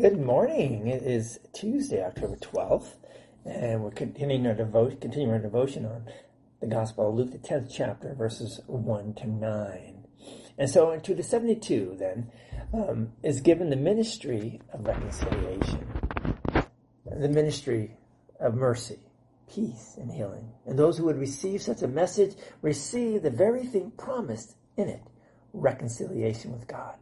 Good morning. It is Tuesday, October 12th, and we're continuing our, devotion, continuing our devotion on the Gospel of Luke, the 10th chapter, verses 1 to 9. And so to the 72, then, um, is given the ministry of reconciliation, the ministry of mercy, peace, and healing. And those who would receive such a message receive the very thing promised in it reconciliation with God.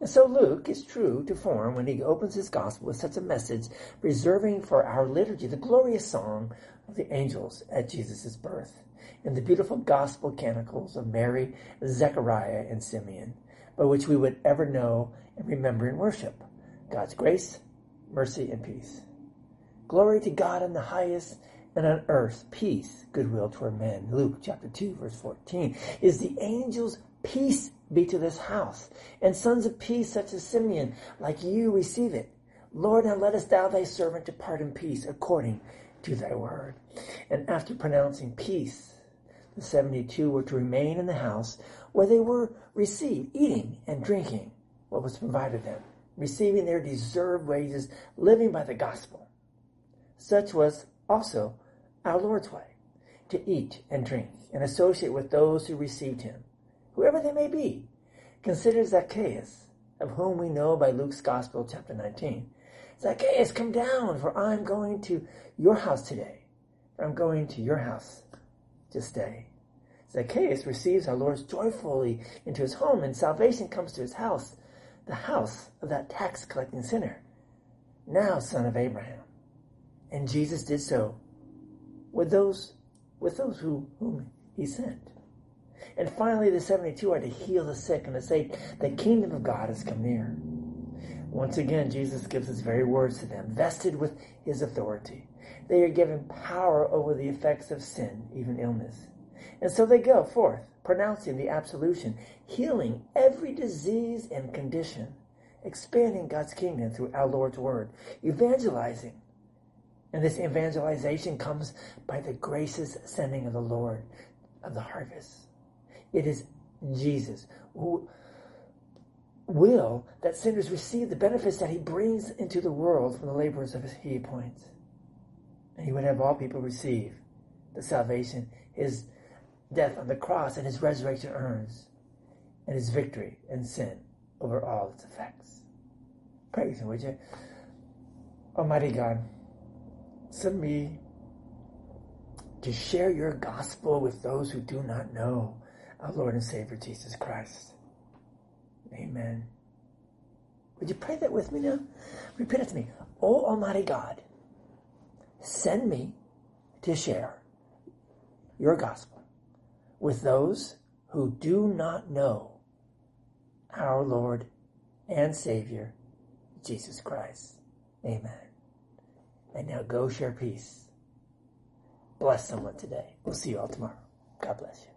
And so Luke is true to form when he opens his gospel with such a message, reserving for our liturgy the glorious song of the angels at Jesus' birth and the beautiful gospel canticles of Mary, Zechariah, and Simeon, by which we would ever know and remember and worship God's grace, mercy, and peace. Glory to God in the highest, and on earth peace, goodwill toward men. Luke chapter 2, verse 14. Is the angels peace be to this house, and sons of peace such as Simeon, like you, receive it. Lord, now lettest thou thy servant depart in peace according to thy word. And after pronouncing peace, the seventy-two were to remain in the house where they were received, eating and drinking what was provided them, receiving their deserved wages, living by the gospel. Such was also our Lord's way, to eat and drink and associate with those who received him whoever they may be. Consider Zacchaeus, of whom we know by Luke's Gospel, chapter 19. Zacchaeus, come down, for I'm going to your house today. I'm going to your house to stay. Zacchaeus receives our Lord joyfully into his home, and salvation comes to his house, the house of that tax collecting sinner, now son of Abraham. And Jesus did so with those with those who, whom he sent. And finally, the 72 are to heal the sick and to say, the kingdom of God has come near. Once again, Jesus gives his very words to them, vested with his authority. They are given power over the effects of sin, even illness. And so they go forth, pronouncing the absolution, healing every disease and condition, expanding God's kingdom through our Lord's word, evangelizing. And this evangelization comes by the gracious sending of the Lord of the harvest. It is Jesus who will that sinners receive the benefits that he brings into the world from the laborers of his he appoints. And he would have all people receive the salvation his death on the cross and his resurrection earns, and his victory and sin over all its effects. Praise him, would you? Almighty God, send me to share your gospel with those who do not know our Lord and Savior Jesus Christ. Amen. Would you pray that with me now? Repeat it to me. Oh Almighty God, send me to share your gospel with those who do not know our Lord and Savior, Jesus Christ. Amen. And now go share peace. Bless someone today. We'll see you all tomorrow. God bless you.